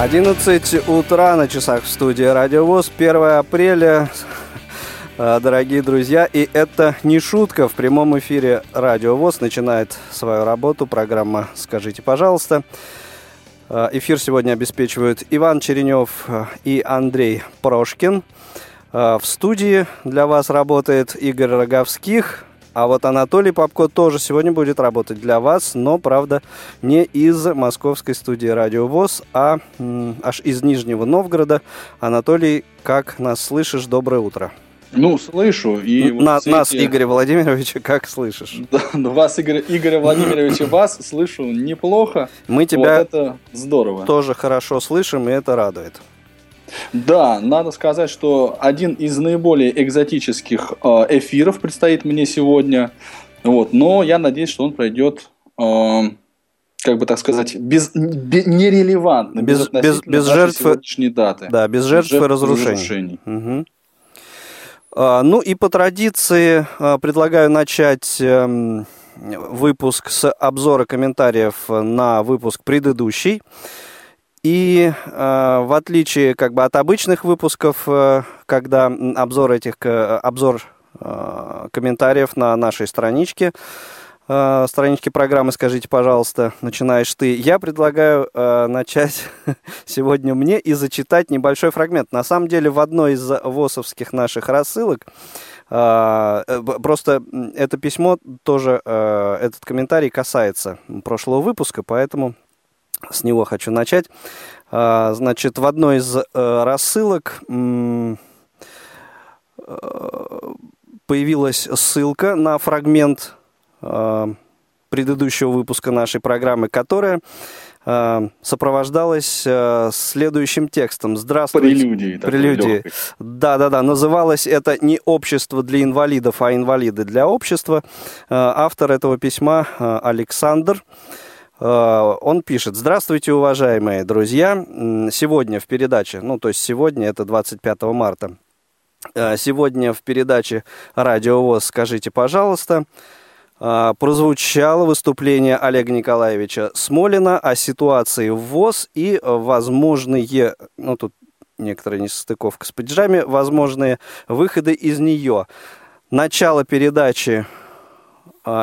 11 утра на часах в студии Радио ВОЗ, 1 апреля. А, дорогие друзья, и это не шутка. В прямом эфире Радио ВОЗ начинает свою работу программа «Скажите, пожалуйста». А, эфир сегодня обеспечивают Иван Черенев а, и Андрей Прошкин. В студии для вас работает Игорь Роговских. А вот Анатолий Попко тоже сегодня будет работать для вас, но, правда, не из московской студии Радио ВОЗ, а м, аж из Нижнего Новгорода. Анатолий, как нас слышишь? Доброе утро. Ну, слышу. И На, вот нас, эти... Игоря Владимировича, как слышишь? Да, вас, Игорь, Игоря Владимировича, вас слышу неплохо. Мы тебя вот это здорово. тоже хорошо слышим, и это радует. Да, надо сказать, что один из наиболее экзотических э, эфиров предстоит мне сегодня. Вот, но я надеюсь, что он пройдет, э, как бы так сказать, без, без нерелевантно, без, без, без жертв сегодняшней даты. Да, без жертв, жертв и разрушений. разрушений. Угу. А, ну и по традиции а, предлагаю начать эм, выпуск с обзора комментариев на выпуск предыдущий. И э, в отличие как бы от обычных выпусков, э, когда обзор этих обзор э, комментариев на нашей страничке, э, страничке программы, скажите, пожалуйста, начинаешь ты. Я предлагаю э, начать сегодня мне и зачитать небольшой фрагмент. На самом деле в одной из ВОСовских наших рассылок э, Просто это письмо тоже, э, этот комментарий касается прошлого выпуска, поэтому с него хочу начать. А, значит, в одной из э, рассылок э, появилась ссылка на фрагмент э, предыдущего выпуска нашей программы, которая сопровождалась следующим текстом. Здравствуйте. Прелюдии. Прелюдии. Да-да-да. Называлось это не «Общество для инвалидов», а «Инвалиды для общества». Автор этого письма Александр. Э, он пишет, здравствуйте, уважаемые друзья. Сегодня в передаче, ну то есть сегодня, это 25 марта, э, сегодня в передаче «Радио ВОЗ» «Скажите, пожалуйста», э, прозвучало выступление Олега Николаевича Смолина о ситуации в ВОЗ и возможные, ну тут некоторая несостыковка с падежами, возможные выходы из нее. Начало передачи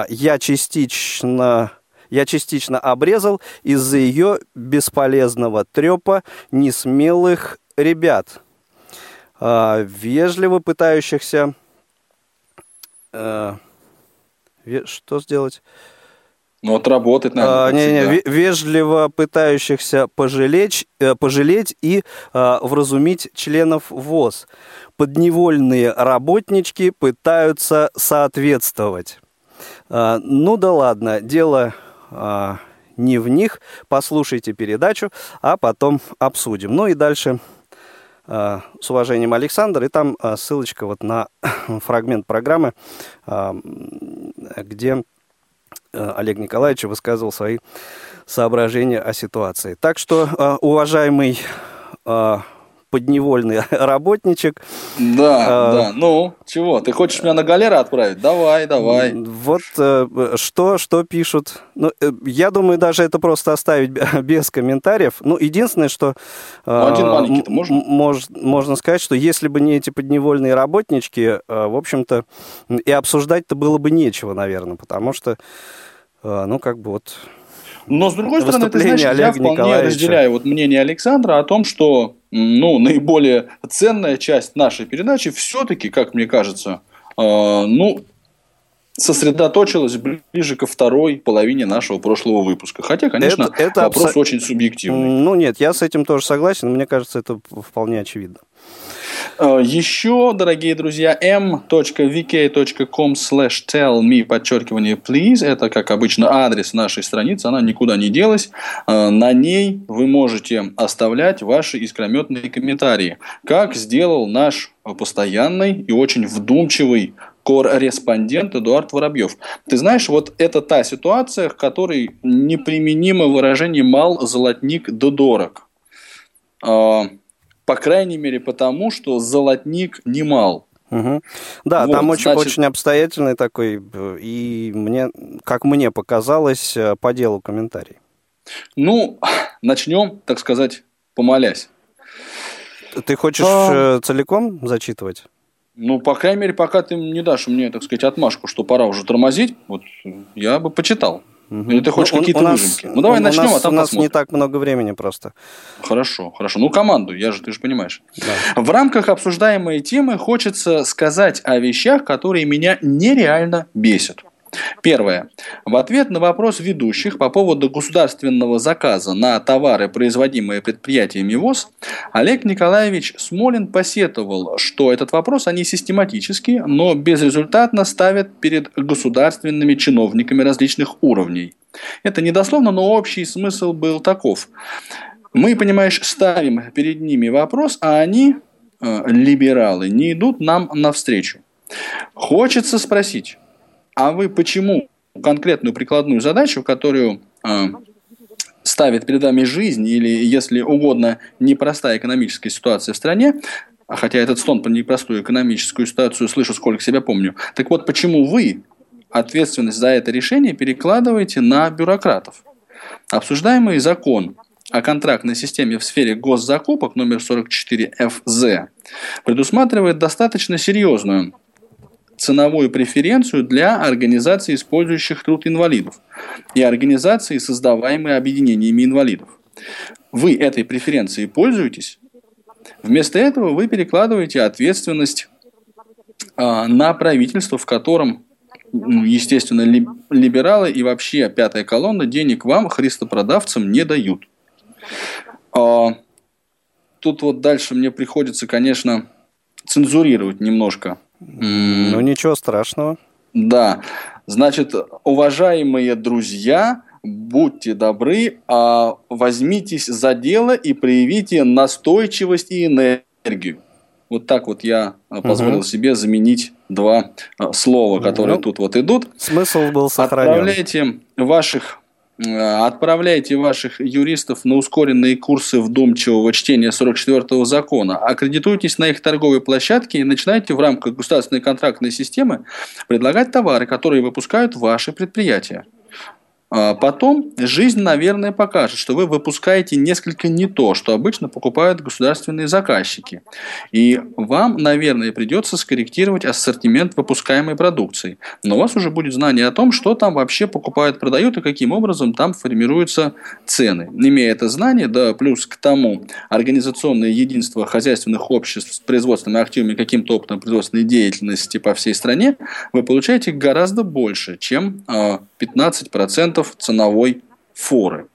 я частично я частично обрезал из-за ее бесполезного трепа несмелых ребят, э, вежливо пытающихся... Э, что сделать? Ну, отработать надо. А, не, не, вежливо пытающихся пожалеть, э, пожалеть и а, вразумить членов ВОЗ. Подневольные работнички пытаются соответствовать. А, ну да ладно, дело а, не в них. Послушайте передачу, а потом обсудим. Ну и дальше а, с уважением Александр, и там а, ссылочка вот на фрагмент программы, где Олег Николаевич высказывал свои соображения о ситуации. Так что, уважаемый подневольный работничек. Да, а, да. Ну, чего? Ты хочешь меня на галеры отправить? Давай, давай. Вот э, что, что пишут. Ну, э, я думаю, даже это просто оставить без комментариев. Ну, единственное, что... Ну, один маленький можно? Мож, можно сказать, что если бы не эти подневольные работнички, в общем-то, и обсуждать-то было бы нечего, наверное, потому что, ну, как бы вот... Но, с другой стороны, ты знаешь, я вполне Николаевича. разделяю вот мнение Александра о том, что ну, наиболее ценная часть нашей передачи все-таки, как мне кажется, э, ну, сосредоточилась ближе ко второй половине нашего прошлого выпуска. Хотя, конечно, это, это вопрос абсо... очень субъективный. Ну, нет, я с этим тоже согласен, мне кажется, это вполне очевидно. Э, еще, дорогие друзья, m.vk.com slash tell me, подчеркивание, please. Это, как обычно, адрес нашей страницы. Она никуда не делась. Э, на ней вы можете оставлять ваши искрометные комментарии. Как сделал наш постоянный и очень вдумчивый корреспондент Эдуард Воробьев. Ты знаешь, вот это та ситуация, в которой неприменимо выражение «мал, золотник, да дорог». По крайней мере, потому что золотник немал. Угу. Да, вот, там очень, значит... очень обстоятельный такой, и мне, как мне показалось, э, по делу комментарий. Ну, начнем, так сказать, помолясь. Ты хочешь а... целиком зачитывать? Ну, по крайней мере, пока ты не дашь мне, так сказать, отмашку, что пора уже тормозить, вот я бы почитал. Угу. Или ты хочешь ну, какие-то выжимки? Ну, давай у начнем, нас, а там У нас посмотрим. не так много времени просто. Хорошо, хорошо. Ну, команду, я же, ты же понимаешь. Да. В рамках обсуждаемой темы хочется сказать о вещах, которые меня нереально бесят. Первое. В ответ на вопрос ведущих по поводу государственного заказа на товары, производимые предприятиями ВОЗ, Олег Николаевич Смолин посетовал, что этот вопрос они систематически, но безрезультатно ставят перед государственными чиновниками различных уровней. Это недословно, но общий смысл был таков. Мы, понимаешь, ставим перед ними вопрос, а они, э, либералы, не идут нам навстречу. Хочется спросить, а вы почему конкретную прикладную задачу, которую э, ставит перед вами жизнь или, если угодно, непростая экономическая ситуация в стране, а хотя этот стон по непростую экономическую ситуацию слышу, сколько себя помню. Так вот, почему вы ответственность за это решение перекладываете на бюрократов? Обсуждаемый закон о контрактной системе в сфере госзакупок номер 44 ФЗ предусматривает достаточно серьезную ценовую преференцию для организаций, использующих труд инвалидов, и организаций, создаваемые объединениями инвалидов. Вы этой преференцией пользуетесь? Вместо этого вы перекладываете ответственность а, на правительство, в котором, естественно, либералы и вообще пятая колонна денег вам, христопродавцам, не дают. А, тут вот дальше мне приходится, конечно, цензурировать немножко ну, ничего страшного. Да. Значит, уважаемые друзья, будьте добры, а возьмитесь за дело и проявите настойчивость и энергию. Вот так вот я позволил угу. себе заменить два а, слова, которые ну, тут вот идут. Смысл был сохранен. Отправляйте ваших отправляйте ваших юристов на ускоренные курсы вдумчивого чтения 44-го закона, аккредитуйтесь на их торговой площадке и начинайте в рамках государственной контрактной системы предлагать товары, которые выпускают ваши предприятия. А потом жизнь, наверное, покажет, что вы выпускаете несколько не то, что обычно покупают государственные заказчики. И вам, наверное, придется скорректировать ассортимент выпускаемой продукции. Но у вас уже будет знание о том, что там вообще покупают, продают и каким образом там формируются цены. Имея это знание, да плюс к тому организационное единство хозяйственных обществ с производственными активами каким-то опытом производственной деятельности по всей стране, вы получаете гораздо больше, чем 15% ценовой форы.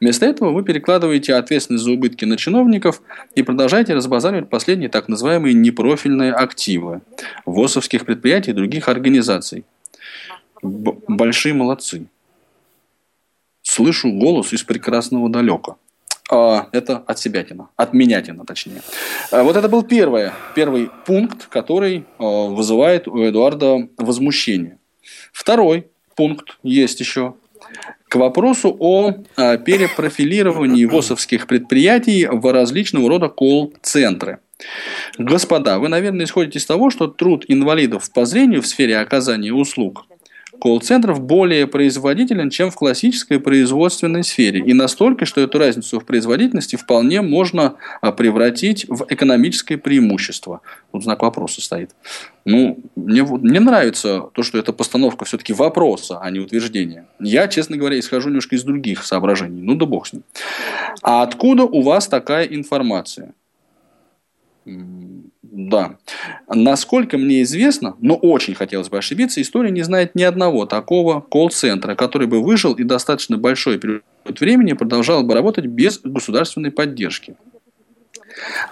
Вместо этого вы перекладываете ответственность за убытки на чиновников и продолжаете разбазаривать последние так называемые непрофильные активы ВОСовских предприятий и других организаций. Б- большие молодцы. Слышу голос из прекрасного далека. А, это от себятина, от менятина точнее. А, вот это был первый, первый пункт, который а, вызывает у Эдуарда возмущение. Второй пункт есть еще. К вопросу о а, перепрофилировании ВОСовских предприятий в различного рода колл-центры. Господа, вы, наверное, исходите из того, что труд инвалидов по зрению в сфере оказания услуг колл-центров более производителен, чем в классической производственной сфере. И настолько, что эту разницу в производительности вполне можно а, превратить в экономическое преимущество. Тут знак вопроса стоит. Ну, мне, мне нравится то, что это постановка все-таки вопроса, а не утверждения. Я, честно говоря, исхожу немножко из других соображений. Ну да бог с ним. А откуда у вас такая информация? Да. Насколько мне известно, но очень хотелось бы ошибиться, история не знает ни одного такого колл-центра, который бы выжил и достаточно большой период времени продолжал бы работать без государственной поддержки.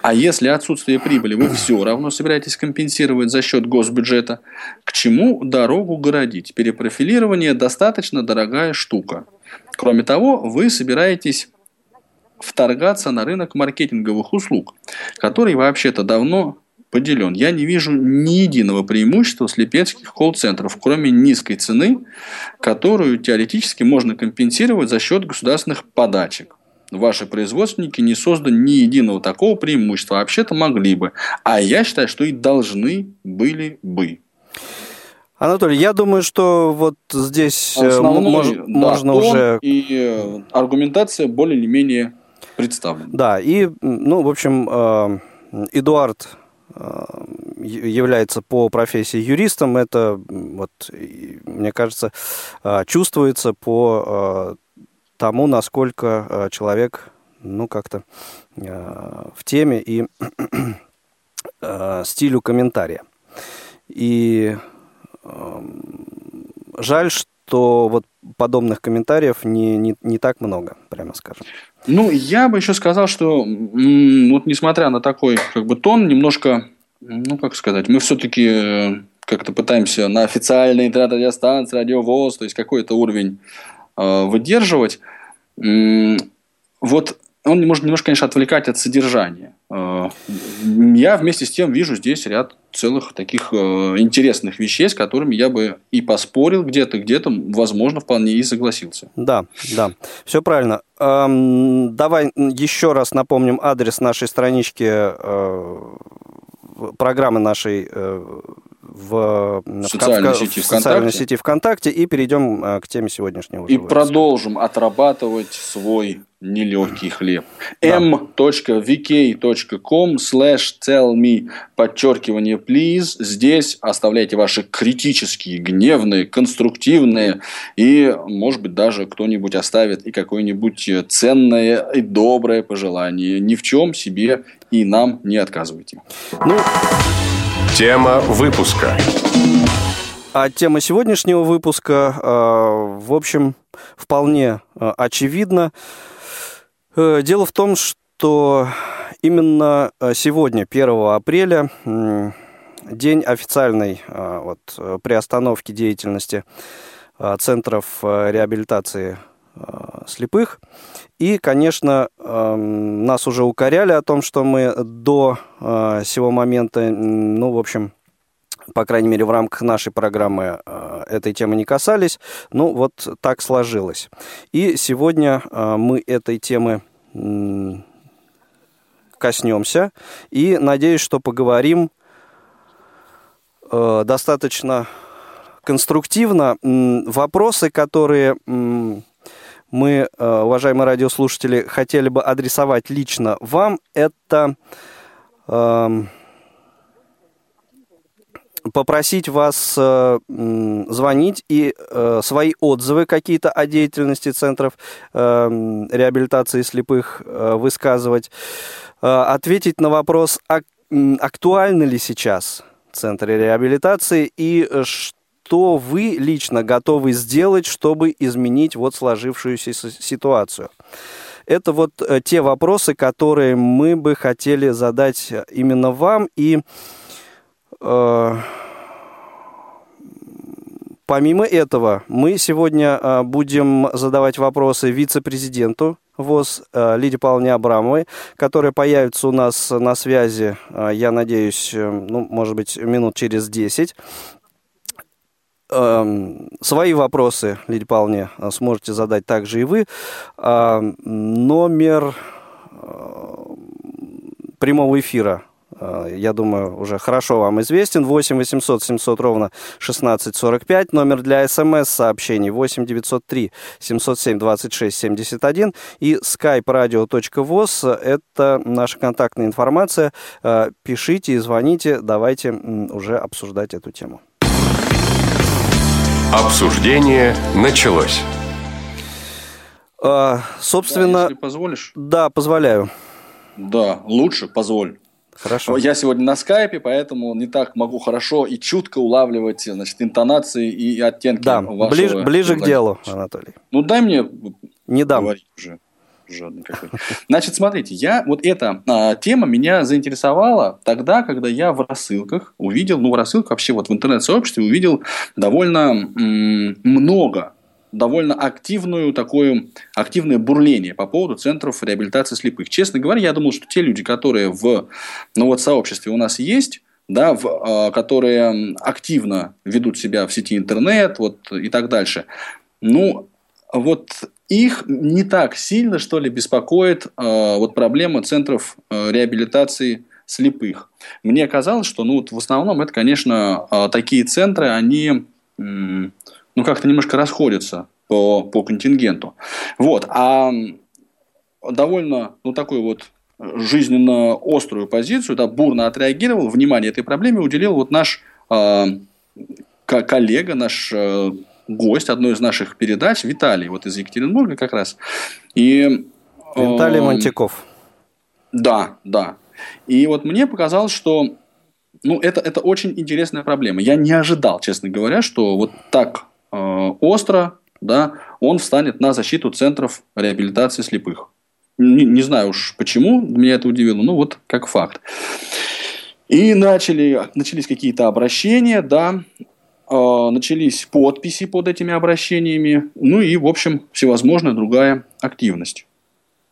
А если отсутствие прибыли вы все равно собираетесь компенсировать за счет госбюджета, к чему дорогу городить? Перепрофилирование достаточно дорогая штука. Кроме того, вы собираетесь вторгаться на рынок маркетинговых услуг, который вообще-то давно поделен. Я не вижу ни единого преимущества слепецких колл-центров, кроме низкой цены, которую теоретически можно компенсировать за счет государственных подачек. Ваши производственники не создали ни единого такого преимущества. Вообще-то могли бы. А я считаю, что и должны были бы. Анатолий, я думаю, что вот здесь э, Основной, мож, да, можно уже... И э, аргументация более или менее представлена. Да, и, ну, в общем, э, Эдуард является по профессии юристом, это, вот, мне кажется, чувствуется по тому, насколько человек, ну, как-то в теме и стилю комментария. И жаль, что вот подобных комментариев не, не, не так много, прямо скажем. Ну, я бы еще сказал, что вот несмотря на такой как бы тон, немножко, ну, как сказать, мы все-таки э, как-то пытаемся на официальной интернет-радиостанции, радиовоз, то есть какой-то уровень э, выдерживать. Вот он может немножко, конечно, отвлекать от содержания. Э, я вместе с тем вижу здесь ряд целых таких э, интересных вещей, с которыми я бы и поспорил где-то, где-то, возможно, вполне и согласился. Да, да, все правильно. Эм, давай еще раз напомним адрес нашей странички э, программы нашей в, социальной, в, сети, в социальной сети ВКонтакте и перейдем к теме сегодняшнего. И продолжим отрабатывать свой нелегкий хлеб. Да. m.vk.com slash tell me подчеркивание please. Здесь оставляйте ваши критические, гневные, конструктивные и, может быть, даже кто-нибудь оставит и какое-нибудь ценное и доброе пожелание. Ни в чем себе и нам не отказывайте. Ну... Тема выпуска. А тема сегодняшнего выпуска, э, в общем, вполне э, очевидна. Э, дело в том, что именно э, сегодня, 1 апреля, день официальной вот, приостановки деятельности центров реабилитации слепых. И, конечно, эм, нас уже укоряли о том, что мы до сего момента, ну, в общем, по крайней мере, в рамках нашей программы этой темы не касались. Ну, вот так сложилось. И сегодня мы этой темы коснемся. И надеюсь, что поговорим э, достаточно конструктивно. Вопросы, которые мы, э, уважаемые радиослушатели, хотели бы адресовать лично вам, это... Э, попросить вас э, звонить и э, свои отзывы какие-то о деятельности центров реабилитации слепых высказывать, ответить на вопрос, а, актуальны ли сейчас центры реабилитации и что вы лично готовы сделать, чтобы изменить вот сложившуюся ситуацию. Это вот э, те вопросы, которые мы бы хотели задать именно вам и Э, помимо этого, мы сегодня э, будем задавать вопросы вице-президенту ВОЗ э, Лидии Павловне Абрамовой, которая появится у нас на связи, я надеюсь, ну, может быть, минут через 10. Эм, свои вопросы, Лидия Павловне, сможете задать также и вы. Номер прямого эфира Э, я думаю, уже хорошо вам известен. 8 800 700 ровно 1645. Номер для смс-сообщений 8 903 707 26 71. И skype radio.voz – это наша контактная информация. Э, пишите и звоните. Давайте уже обсуждать эту тему. Обсуждение началось. А, собственно, да, если позволишь. Да, позволяю. Да, лучше позволь. Хорошо. Я сегодня на скайпе, поэтому не так могу хорошо и чутко улавливать значит, интонации и оттенки да, вашего... ближе, ближе к делу, Анатолий. Ну, дай мне не дам. уже. Жадный какой. Значит, смотрите, я вот эта а, тема меня заинтересовала тогда, когда я в рассылках увидел, ну, в рассылках вообще вот в интернет-сообществе увидел довольно м- много довольно активную такое активное бурление по поводу центров реабилитации слепых. Честно говоря, я думал, что те люди, которые в ну, вот, сообществе у нас есть, да, в, э, которые активно ведут себя в сети интернет вот, и так дальше, ну, вот их не так сильно, что ли, беспокоит э, вот проблема центров э, реабилитации слепых. Мне казалось, что ну, вот в основном это, конечно, э, такие центры, они э, ну, как-то немножко расходятся по, по контингенту. Вот. А довольно, ну, такой вот жизненно острую позицию, да, бурно отреагировал, внимание этой проблеме уделил вот наш э, коллега, наш э, гость одной из наших передач, Виталий, вот из Екатеринбурга как раз. И, Виталий Монтяков. Да, да. И вот мне показалось, что ну, это, это очень интересная проблема. Я не ожидал, честно говоря, что вот так э, остро да, он встанет на защиту центров реабилитации слепых. Не, не знаю уж почему, меня это удивило, но вот как факт. И начали, начались какие-то обращения, да, начались подписи под этими обращениями, ну и, в общем, всевозможная другая активность.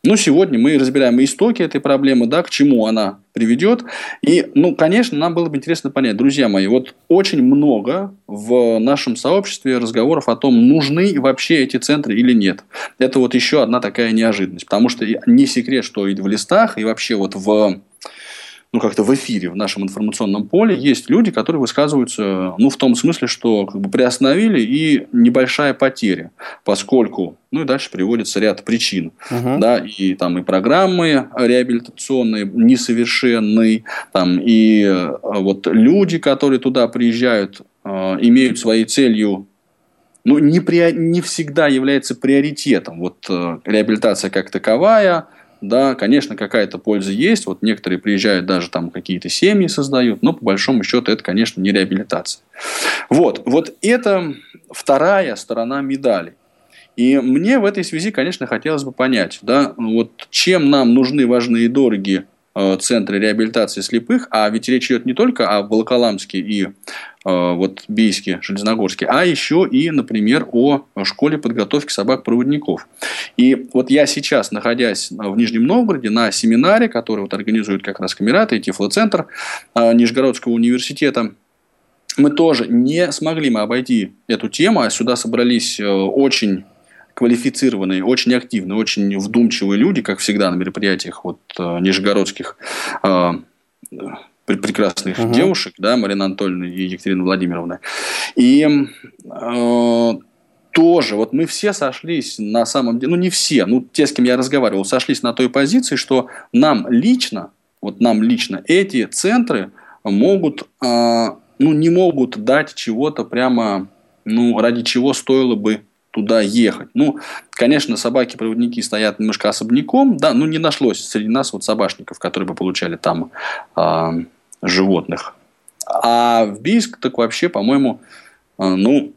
Ну, сегодня мы разбираем истоки этой проблемы, да, к чему она приведет. И, ну, конечно, нам было бы интересно понять, друзья мои, вот очень много в нашем сообществе разговоров о том, нужны вообще эти центры или нет. Это вот еще одна такая неожиданность, потому что не секрет, что и в листах, и вообще вот в ну, как-то в эфире, в нашем информационном поле есть люди, которые высказываются, ну, в том смысле, что как бы приостановили и небольшая потеря, поскольку, ну, и дальше приводится ряд причин, угу. да, и там и программы реабилитационные несовершенные, там, и э, вот люди, которые туда приезжают, э, имеют своей целью ну, не, при, не всегда является приоритетом. Вот э, реабилитация как таковая, да, конечно, какая-то польза есть. Вот некоторые приезжают, даже там какие-то семьи создают, но по большому счету это, конечно, не реабилитация. Вот, вот это вторая сторона медали. И мне в этой связи, конечно, хотелось бы понять, да, вот чем нам нужны, важны и дороги центры реабилитации слепых, а ведь речь идет не только о Волоколамске и э, вот Бийске, Железногорске, а еще и, например, о школе подготовки собак-проводников. И вот я сейчас, находясь в Нижнем Новгороде на семинаре, который вот организует как раз Камерат и Тифлоцентр э, Нижегородского университета, мы тоже не смогли мы обойти эту тему, а сюда собрались очень квалифицированные, очень активные, очень вдумчивые люди, как всегда на мероприятиях вот, э, нижегородских э, прекрасных угу. девушек, да, Марина Анатольевна и Екатерина Владимировна. И э, тоже, вот мы все сошлись на самом деле, ну не все, ну те, с кем я разговаривал, сошлись на той позиции, что нам лично, вот нам лично эти центры могут, э, ну не могут дать чего-то прямо, ну ради чего стоило бы туда ехать. Ну, конечно, собаки-проводники стоят немножко особняком, да, но не нашлось среди нас вот собачников, которые бы получали там э, животных. А в Бийск так вообще, по-моему, э, ну,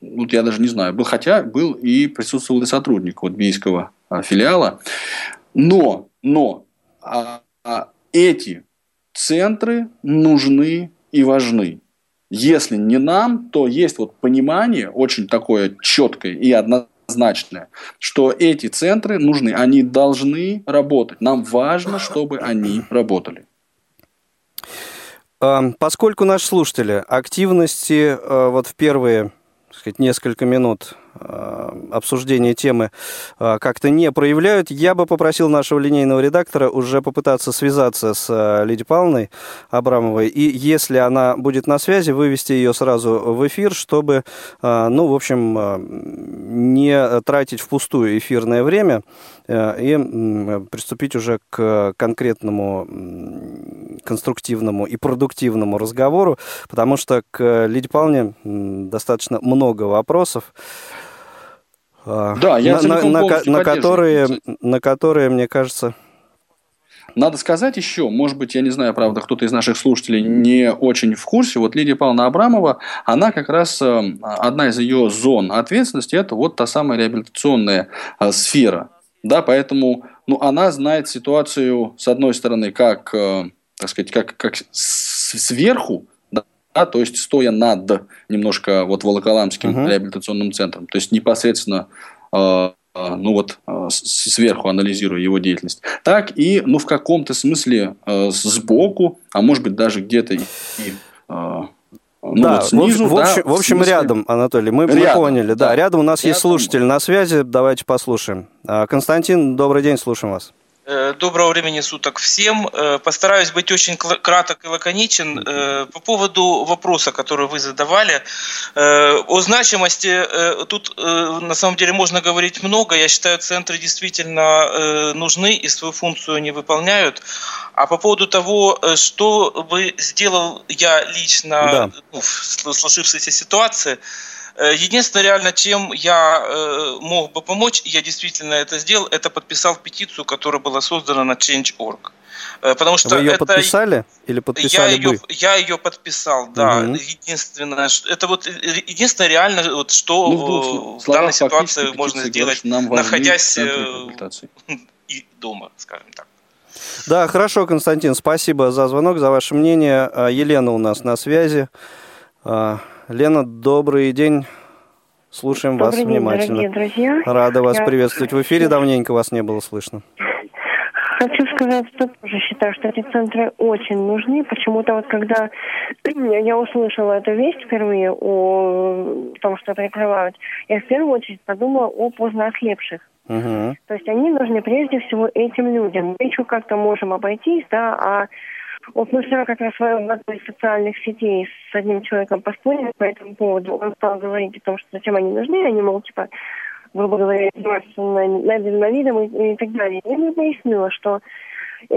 вот я даже не знаю, был, хотя был и присутствовал и сотрудник вот бийского э, филиала. Но, но а, а, эти центры нужны и важны. Если не нам, то есть вот понимание очень такое четкое и однозначное, что эти центры нужны, они должны работать. Нам важно, чтобы они работали. Поскольку наши слушатели активности э, вот в первые сказать, несколько минут Э, обсуждения темы э, как-то не проявляют, я бы попросил нашего линейного редактора уже попытаться связаться с э, Лидией Павловной Абрамовой, и если она будет на связи, вывести ее сразу в эфир, чтобы, ну, в общем, не тратить впустую эфирное время и приступить уже к конкретному конструктивному и продуктивному разговору, потому что к Лидии Павловне достаточно много вопросов. А, да, я на, на, на, которые, на которые, мне кажется... Надо сказать еще, может быть, я не знаю, правда, кто-то из наших слушателей не очень в курсе, вот Лидия Павловна Абрамова, она как раз, э, одна из ее зон ответственности, это вот та самая реабилитационная э, сфера. Да, поэтому ну, она знает ситуацию, с одной стороны, как, э, так сказать, как, как сверху, да, то есть стоя над немножко вот Волоколамским uh-huh. реабилитационным центром, то есть непосредственно э, ну вот э, сверху анализируя его деятельность, так и ну в каком-то смысле э, сбоку, а может быть даже где-то и, и э, ну, да, вот снизу, в, общем, да, в общем смысле... рядом, Анатолий, мы, рядом, мы поняли. Да, да, рядом у нас рядом. есть слушатель на связи, давайте послушаем. А, Константин, добрый день, слушаем вас. Э, доброго времени суток всем. Э, постараюсь быть очень краток и лаконичен. Э, по поводу вопроса, который вы задавали, о значимости тут на самом деле можно говорить много. Я считаю, центры действительно нужны и свою функцию они выполняют. А по поводу того, что бы сделал я лично да. ну, в сложившейся ситуации, единственное, реально, чем я э, мог бы помочь, я действительно это сделал, это подписал петицию, которая была создана на Change.org. Э, потому что Вы ее это... подписали или подписали я ее, бы? Я ее подписал, да. Угу. Единственное, это вот единственное реально, вот, что ну, в, в данной ситуации можно сделать, нам находясь и дома, скажем так. Да, хорошо, Константин, спасибо за звонок, за ваше мнение. А, Елена у нас на связи. Лена, добрый день. Слушаем добрый вас день, внимательно. Друзья. Рада вас Я... приветствовать в эфире. Давненько вас не было слышно. Хочу сказать, что тоже считаю, что эти центры очень нужны. Почему-то вот когда я услышала эту весть впервые о том, что прикрывают, я в первую очередь подумала о поздно ослепших. Угу. То есть они нужны прежде всего этим людям. Мы еще как-то можем обойтись, да, а вот мы вчера как раз в одной из социальных сетей с одним человеком поспорили по этому поводу. Он стал говорить о том, что зачем они нужны, они, мол, типа, грубо говоря, издеваются над инвалидом и, и так далее. Я мне пояснила, что э,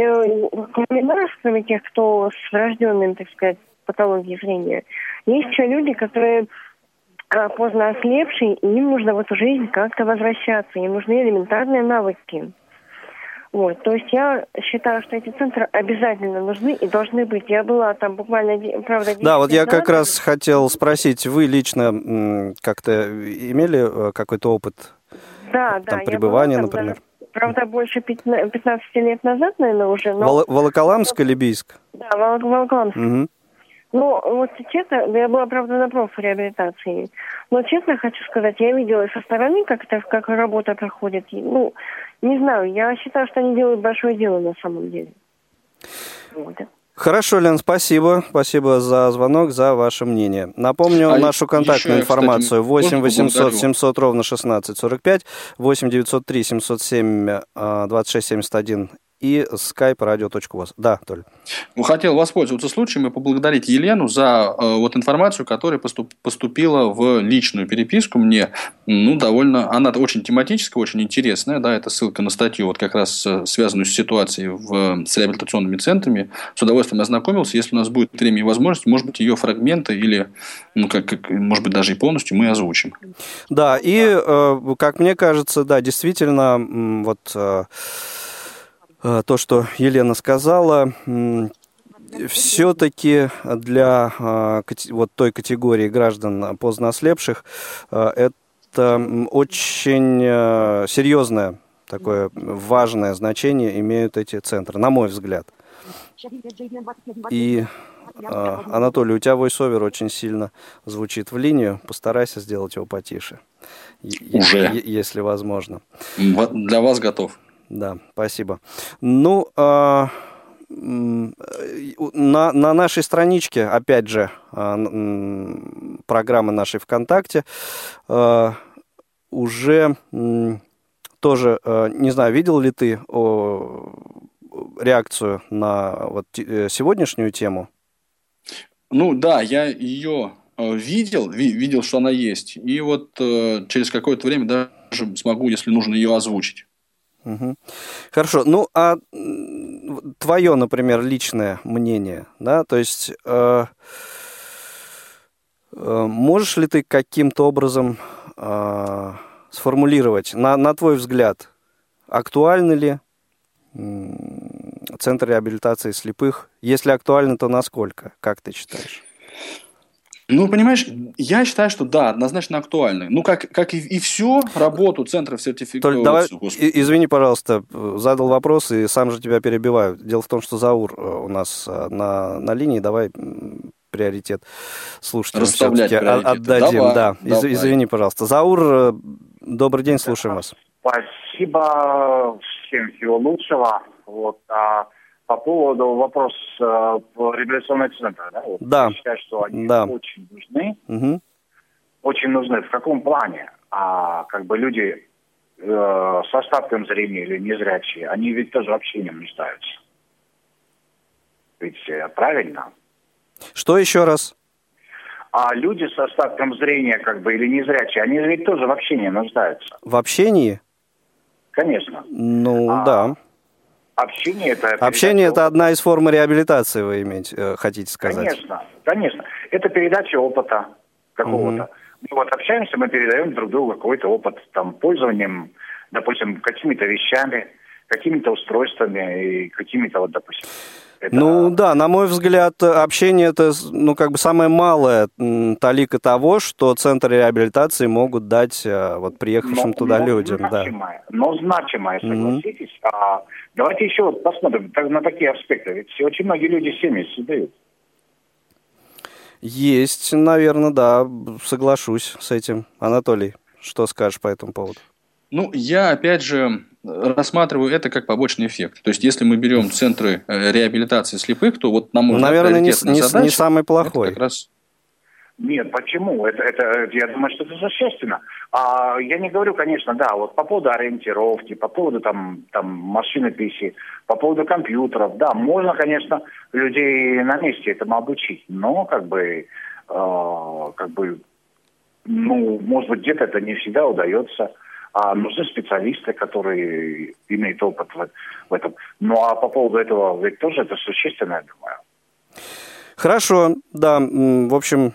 кроме нас, кроме тех, кто с врожденным, так сказать, патологией зрения, есть еще люди, которые э, поздно ослепшие, и им нужно в эту жизнь как-то возвращаться, им нужны элементарные навыки. Вот, то есть я считаю, что эти центры обязательно нужны и должны быть. Я была там буквально, правда, Да, вот я как раз хотел спросить, вы лично как-то имели э, какой-то опыт да, там, да, пребывания, была, например? Правда, больше 15 лет назад, наверное, уже. Но... Вол- Волоколамск или Бийск? Да, Волоколамск. Угу. Ну, вот честно, я была, правда, на профреабилитации. Но честно хочу сказать, я видела со стороны, как это, как работа проходит. Ну, не знаю, я считаю, что они делают большое дело на самом деле. Вот. Хорошо, Лен, спасибо. Спасибо за звонок, за ваше мнение. Напомню а нашу контактную еще, информацию. 8 800 700 ровно 16 45, 8 903 707 26 71 и skype radio.voz. Да, Толь. Ну, хотел воспользоваться случаем и поблагодарить Елену за э, вот информацию, которая поступ, поступила в личную переписку мне. Ну, довольно, она очень тематическая, очень интересная, да, это ссылка на статью, вот как раз э, связанную с ситуацией в, с реабилитационными центрами. С удовольствием ознакомился. Если у нас будет время и возможность, может быть, ее фрагменты или, ну, как, как может быть, даже и полностью мы озвучим. Да, и, э, как мне кажется, да, действительно, вот... Э, Э, то, что Елена сказала, все-таки для э, вот той категории граждан поздно ослепших э, это очень серьезное такое важное значение имеют эти центры, на мой взгляд. И Анатолий, у тебя войсовер очень сильно звучит в линию. Постарайся сделать его потише. Уже. Если возможно. Для вас готов. Да, спасибо. Ну, э, на, на нашей страничке, опять же, э, программы нашей ВКонтакте, э, уже тоже, э, не знаю, видел ли ты реакцию на вот э, сегодняшнюю тему? Ну да, я ее видел, видел, что она есть. И вот через какое-то время даже смогу, если нужно, ее озвучить. Угу. Хорошо. Ну, а твое, например, личное мнение, да, то есть э, э, можешь ли ты каким-то образом э, сформулировать, на, на твой взгляд, актуальны ли э, центр реабилитации слепых? Если актуально, то насколько? Как ты считаешь? Ну, понимаешь, я считаю, что да, однозначно актуальны. Ну, как, как и, и все, работу центров сертификации. давай, извини, пожалуйста, задал вопрос и сам же тебя перебиваю. Дело в том, что Заур э, у нас э, на, на линии, давай приоритет слушателям все-таки отдадим. Давай, да, давай. извини, пожалуйста. Заур, э, добрый день, слушаем вас. Спасибо, всем всего лучшего. Вот, а по поводу вопроса э, реабилитационного центра, да? Вот, да. Я считаю, что они да. очень нужны. Угу. Очень нужны. В каком плане? А как бы люди э, с остатком зрения или незрячие, они ведь тоже вообще не нуждаются. Ведь э, правильно? Что еще раз? А люди с остатком зрения, как бы, или незрячие, они ведь тоже в общении нуждаются. В общении? Конечно. Ну, а, да. Общение это... Общение это одна из форм реабилитации, вы иметь, э, хотите сказать? Конечно, конечно. Это передача опыта какого-то. Угу. Мы вот общаемся, мы передаем друг другу какой-то опыт, там, пользованием, допустим, какими-то вещами, какими-то устройствами и какими-то вот, допустим, это... Ну да, на мой взгляд, общение это ну как бы самое малое талика того, что центры реабилитации могут дать э, вот приехавшим но, туда но людям. Значимое, да. Но значимое, согласитесь. Mm-hmm. А, давайте еще вот посмотрим на такие аспекты. Ведь очень многие люди семьи создают. Есть, наверное, да, соглашусь с этим. Анатолий, что скажешь по этому поводу? Ну, я, опять же, рассматриваю это как побочный эффект. То есть, если мы берем центры э, реабилитации слепых, то вот, на мой взгляд, Наверное, не, не, задача, не самый плохой. как раз... Нет, почему? Это, это, я думаю, что это существенно. А, я не говорю, конечно, да, вот по поводу ориентировки, по поводу там, там машинописи, по поводу компьютеров, да, можно, конечно, людей на месте этому обучить, но как бы, э, как бы, ну, может быть, где-то это не всегда удается а нужны специалисты, которые имеют опыт в, в этом. Ну а по поводу этого ведь тоже это существенно, я думаю. Хорошо, да, в общем,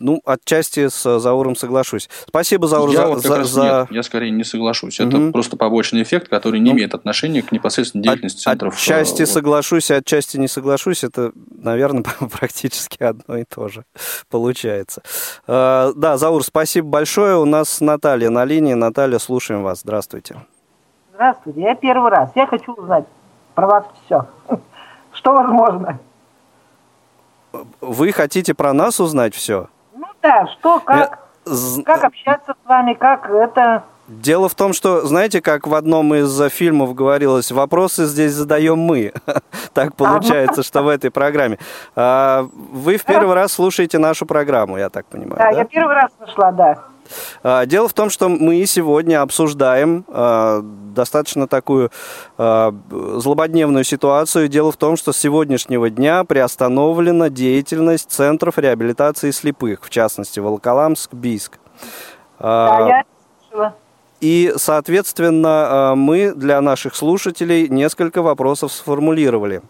ну, отчасти с Зауром соглашусь. Спасибо, Заур, я за... Вот за, за... Нет, я скорее не соглашусь. Угу. Это просто побочный эффект, который не ну, имеет отношения к непосредственно деятельности от, центров. Отчасти вот. соглашусь, отчасти не соглашусь. Это, наверное, практически одно и то же получается. А, да, Заур, спасибо большое. У нас Наталья на линии. Наталья, слушаем вас. Здравствуйте. Здравствуйте. Я первый раз. Я хочу узнать про вас все. Что возможно? Вы хотите про нас узнать все? Да, что, как, Я... как общаться с вами, как это... Дело в том, что, знаете, как в одном из фильмов говорилось, вопросы здесь задаем мы. так получается, что в этой программе. А, вы в первый раз слушаете нашу программу, я так понимаю. Да, я первый раз слышала, да. А, дело в том, что мы сегодня обсуждаем а, достаточно такую а, злободневную ситуацию. Дело в том, что с сегодняшнего дня приостановлена деятельность центров реабилитации слепых, в частности, Волоколамск, Бийск. Да, я слышала. И, соответственно, мы для наших слушателей несколько вопросов сформулировали.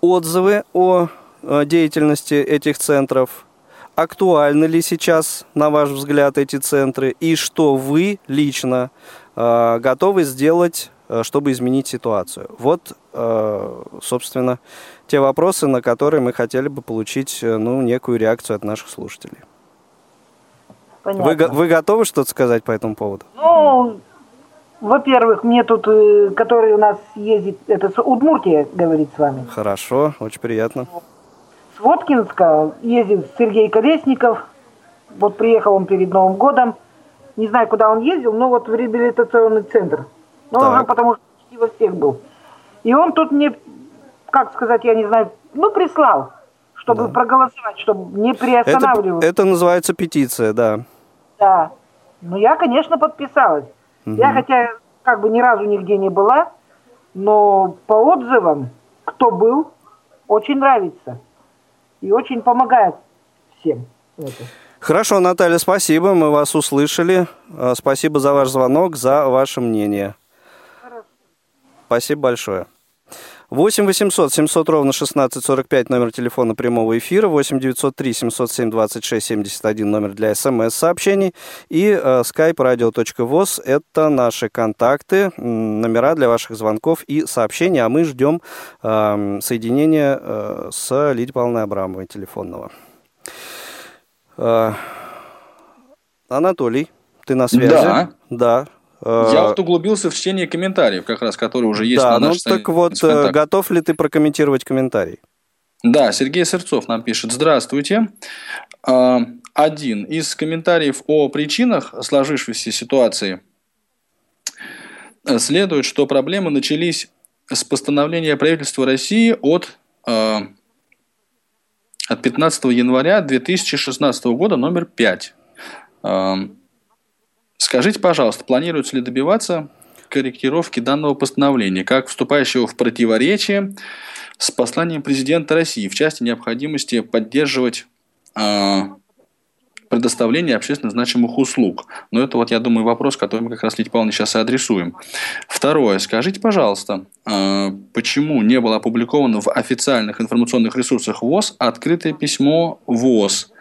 Отзывы о деятельности этих центров, актуальны ли сейчас, на ваш взгляд, эти центры, и что вы лично э, готовы сделать, э, чтобы изменить ситуацию. Вот, э, собственно, те вопросы, на которые мы хотели бы получить э, ну, некую реакцию от наших слушателей. Понятно. Вы, вы готовы что-то сказать по этому поводу? Ну, во-первых, мне тут, э, который у нас ездит, это Удмуртия, говорит с вами. Хорошо, очень приятно. С Воткинска ездил Сергей Колесников. Вот приехал он перед Новым годом. Не знаю, куда он ездил, но вот в реабилитационный центр. Ну, он потому что почти во всех был. И он тут мне, как сказать, я не знаю, ну, прислал, чтобы да. проголосовать, чтобы не приостанавливать. Это, это называется петиция, да. Да. Ну, я, конечно, подписалась. Угу. Я хотя как бы ни разу нигде не была, но по отзывам, кто был, очень нравится и очень помогает всем. Это. Хорошо, Наталья, спасибо, мы вас услышали. А, спасибо за ваш звонок, за ваше мнение. Хорошо. Спасибо большое. 8 800 700 ровно 1645 номер телефона прямого эфира, 8 903 707 26 71 номер для смс-сообщений и э, skype radio.voz – это наши контакты, номера для ваших звонков и сообщений, а мы ждем э, соединения э, с Лидией Павловной Абрамовой телефонного. Э, Анатолий, ты на связи? Да. Да. Я вот углубился в чтение комментариев, как раз, которые уже есть да, на нашей ну так вот, готов ли ты прокомментировать комментарий? Да, Сергей Сырцов нам пишет. Здравствуйте. А, один из комментариев о причинах сложившейся ситуации следует, что проблемы начались с постановления правительства России от, от 15 января 2016 года номер 5 Скажите, пожалуйста, планируется ли добиваться корректировки данного постановления, как вступающего в противоречие с посланием президента России в части необходимости поддерживать э, предоставление общественно значимых услуг. Но это вот, я думаю, вопрос, который мы как раз, Лидия Павловна, сейчас и адресуем. Второе. Скажите, пожалуйста, э, почему не было опубликовано в официальных информационных ресурсах ВОЗ открытое письмо ВОЗ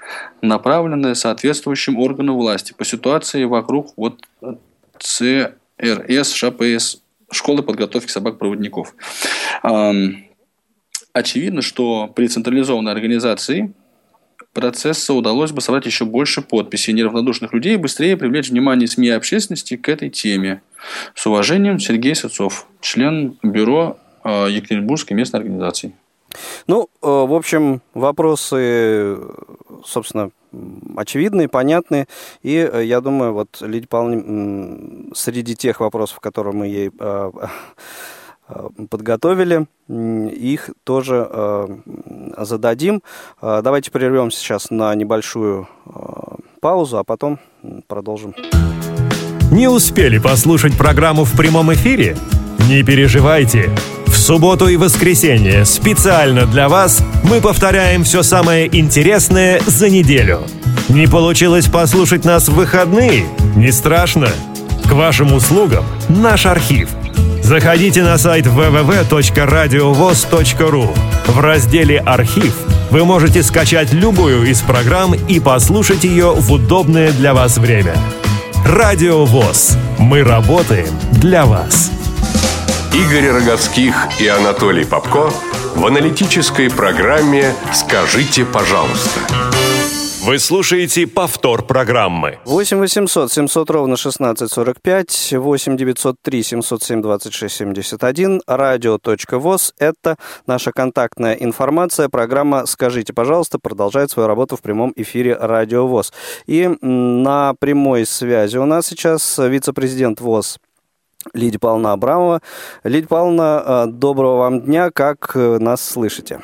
направленное соответствующим органам власти по ситуации вокруг вот ЦРС, ШПС, школы подготовки собак-проводников. Очевидно, что при централизованной организации процесса удалось бы собрать еще больше подписей неравнодушных людей и быстрее привлечь внимание СМИ и общественности к этой теме. С уважением, Сергей Сыцов, член бюро а, Екатеринбургской местной организации. Ну, э, в общем, вопросы, собственно, очевидные, понятные. И э, я думаю, вот Лидия Павловна, среди тех вопросов, которые мы ей э, подготовили, их тоже зададим. Давайте прервемся сейчас на небольшую паузу, а потом продолжим. Не успели послушать программу в прямом эфире? Не переживайте субботу и воскресенье специально для вас мы повторяем все самое интересное за неделю. Не получилось послушать нас в выходные? Не страшно. К вашим услугам наш архив. Заходите на сайт www.radiovoz.ru. В разделе «Архив» вы можете скачать любую из программ и послушать ее в удобное для вас время. Радио ВОЗ. Мы работаем для вас. Игорь Роговских и Анатолий Попко в аналитической программе «Скажите, пожалуйста». Вы слушаете повтор программы. 8 800 700 ровно 1645, 8 903 707 26 71, радио.воз. Это наша контактная информация. Программа «Скажите, пожалуйста» продолжает свою работу в прямом эфире Радио ВОЗ. И на прямой связи у нас сейчас вице-президент ВОЗ Лидия Павловна Абрамова. Лидия Павловна, э, доброго вам дня. Как э, нас слышите?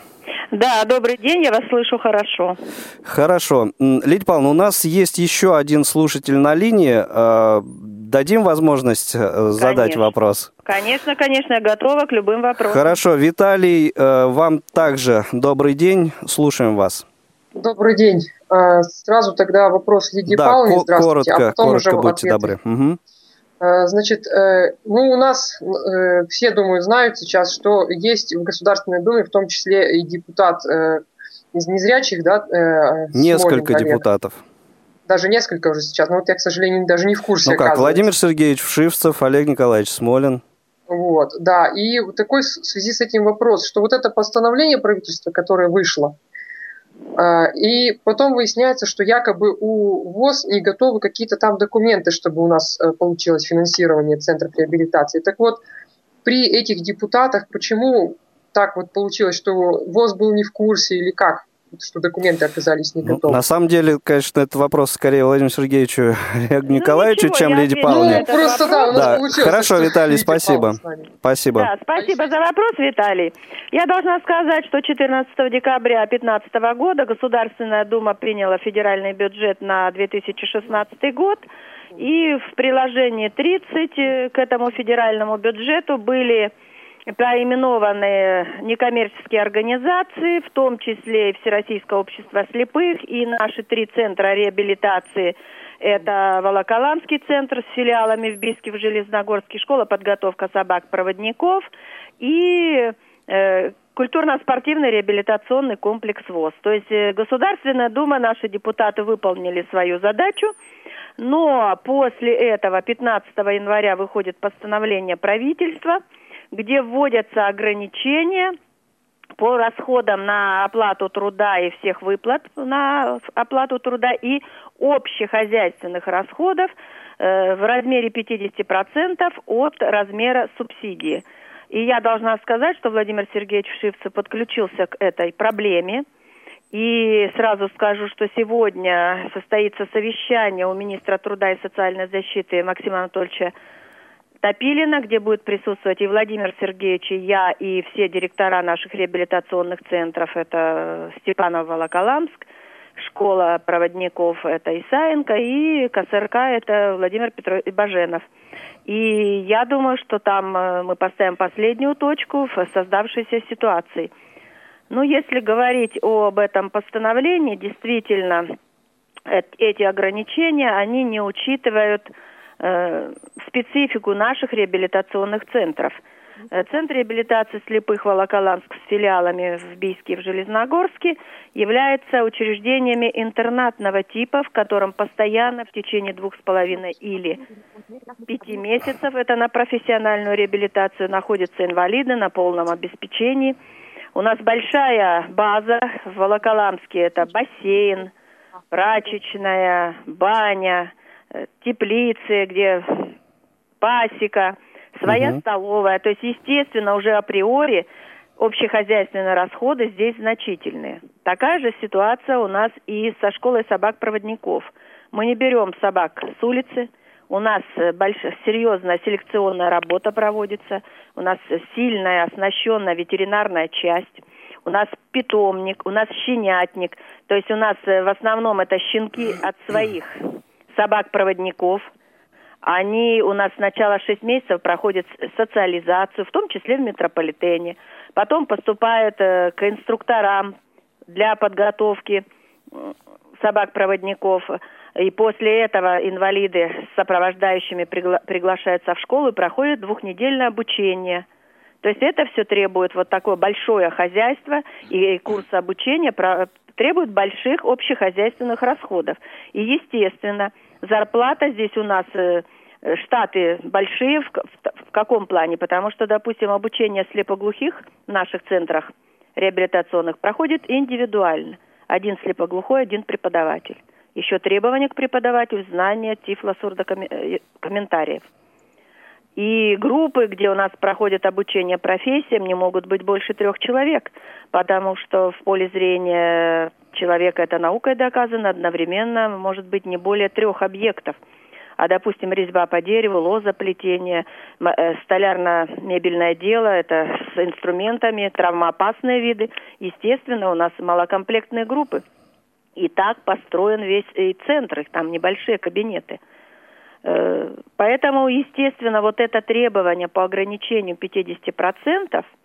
Да, добрый день, я вас слышу хорошо. Хорошо. Лидия Павловна, у нас есть еще один слушатель на линии. Э, дадим возможность задать конечно. вопрос? Конечно, конечно, я готова к любым вопросам. Хорошо. Виталий, вам также добрый день. Слушаем вас. Добрый день. Сразу тогда вопрос Лидии да, Павловне. Здравствуйте. коротко, а потом коротко уже будьте ответы. добры. Угу. Э, значит, ну, у нас э, все, думаю, знают сейчас, что есть в Государственной Думе, в том числе и депутат из незрячих, да? Несколько Смолин, депутатов. Даже несколько уже сейчас. Но вот я, к сожалению, даже не в курсе. Ну как, Владимир Сергеевич Вшивцев, Олег Николаевич Смолин. Вот, да. И такой в связи с этим вопрос, что вот это постановление правительства, которое вышло, и потом выясняется, что якобы у ВОЗ не готовы какие-то там документы, чтобы у нас э, получилось финансирование Центра реабилитации. Так вот, при этих депутатах почему так вот получилось, что ВОЗ был не в курсе или как? Что документы оказались не ну, готовы. Ну, на самом деле, конечно, это вопрос скорее Владимиру Сергеевичу Олегу ну, Николаевичу, ничего, чем Леди Павловне. Ну, просто да, у нас да. получилось. Хорошо, Виталий, спасибо. Спасибо. Да, спасибо за вопрос, Виталий. Я должна сказать, что 14 декабря 2015 года Государственная Дума приняла федеральный бюджет на 2016 год. И в приложении 30 э, к этому федеральному бюджету были проименованные некоммерческие организации, в том числе и Всероссийское общество слепых, и наши три центра реабилитации. Это Волоколамский центр с филиалами в Бийске, в Железногорске, школа подготовка собак-проводников и э, культурно-спортивный реабилитационный комплекс ВОЗ. То есть э, Государственная Дума, наши депутаты выполнили свою задачу, но после этого 15 января выходит постановление правительства, где вводятся ограничения по расходам на оплату труда и всех выплат на оплату труда и общехозяйственных расходов э, в размере 50% от размера субсидии. И я должна сказать, что Владимир Сергеевич Шивцев подключился к этой проблеме. И сразу скажу, что сегодня состоится совещание у министра труда и социальной защиты Максима Анатольевича Топилина, где будет присутствовать и Владимир Сергеевич, и я, и все директора наших реабилитационных центров. Это Степанов Волоколамск, школа проводников это Исаенко, и КСРК это Владимир Петрович Баженов. И я думаю, что там э, мы поставим последнюю точку в создавшейся ситуации. Ну, если говорить об этом постановлении, действительно, эти ограничения, они не учитывают э, специфику наших реабилитационных центров. Э, Центр реабилитации слепых Волоколамск с филиалами в Бийске и в Железногорске является учреждениями интернатного типа, в котором постоянно в течение двух с половиной или пяти месяцев, это на профессиональную реабилитацию, находятся инвалиды на полном обеспечении. У нас большая база в Волоколамске, это бассейн, прачечная, баня, теплицы, где пасека, своя угу. столовая. То есть, естественно, уже априори общехозяйственные расходы здесь значительные. Такая же ситуация у нас и со школой собак-проводников. Мы не берем собак с улицы, у нас э, большая, серьезная селекционная работа проводится, у нас сильная, оснащенная ветеринарная часть, у нас питомник, у нас щенятник, то есть у нас э, в основном это щенки от своих собак-проводников. Они у нас сначала 6 месяцев проходят социализацию, в том числе в метрополитене. Потом поступают э, к инструкторам для подготовки собак-проводников. И после этого инвалиды с сопровождающими пригла- приглашаются в школу и проходят двухнедельное обучение. То есть это все требует вот такое большое хозяйство и курс обучения требует больших общехозяйственных расходов. И, естественно, зарплата здесь у нас э, штаты большие в, в, в каком плане? Потому что, допустим, обучение слепоглухих в наших центрах реабилитационных проходит индивидуально. Один слепоглухой, один преподаватель. Еще требования к преподавателю, знания тифло-сурдокомментариев. И группы, где у нас проходит обучение профессиям, не могут быть больше трех человек, потому что в поле зрения человека это наукой доказано, одновременно может быть не более трех объектов. А, допустим, резьба по дереву, лозоплетение, э, столярно-мебельное дело, это с инструментами, травмоопасные виды. Естественно, у нас малокомплектные группы. И так построен весь и центр, их там небольшие кабинеты. Э, поэтому, естественно, вот это требование по ограничению 50% –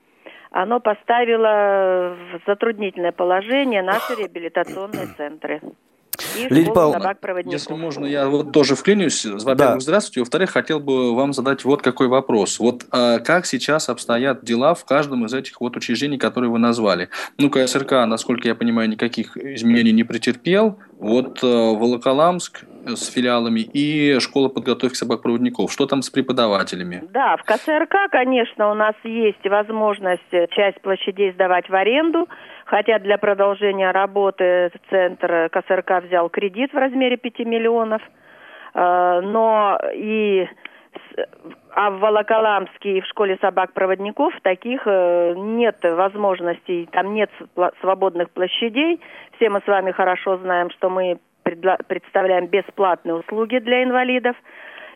оно поставило в затруднительное положение наши реабилитационные центры. Лидия Павловна, если можно, я вот тоже вклинюсь. Во-первых, да. здравствуйте. Во-вторых, хотел бы вам задать вот какой вопрос. Вот а, как сейчас обстоят дела в каждом из этих вот учреждений, которые вы назвали? Ну, КСРК, насколько я понимаю, никаких изменений не претерпел. Вот а, Волоколамск с филиалами и школа подготовки собак-проводников. Что там с преподавателями? Да, в КСРК, конечно, у нас есть возможность часть площадей сдавать в аренду. Хотя для продолжения работы центр КСРК взял кредит в размере 5 миллионов. Э, но и а в Волоколамске и в школе собак-проводников таких э, нет возможностей, там нет свободных площадей. Все мы с вами хорошо знаем, что мы представляем бесплатные услуги для инвалидов.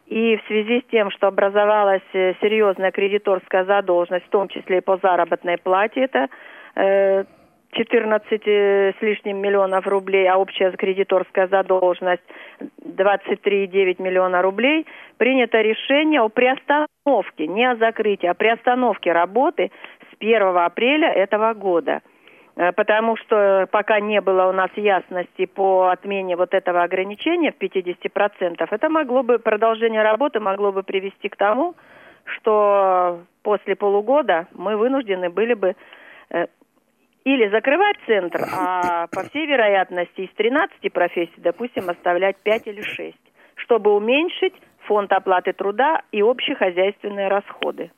И в связи с тем, что образовалась э, серьезная кредиторская задолженность, в том числе и по заработной плате, это 14 э, с лишним миллионов рублей, а общая кредиторская задолженность 23,9 миллиона рублей, принято решение о приостановке, не о закрытии, а приостановке работы с 1 апреля этого года. Э, потому что пока не было у нас ясности по отмене вот этого ограничения в 50%, это могло бы, продолжение работы могло бы привести к тому, что после полугода мы вынуждены были бы э, или закрывать центр, а по всей вероятности из 13 профессий, допустим, оставлять 5 или 6, чтобы уменьшить фонд оплаты труда и общехозяйственные расходы.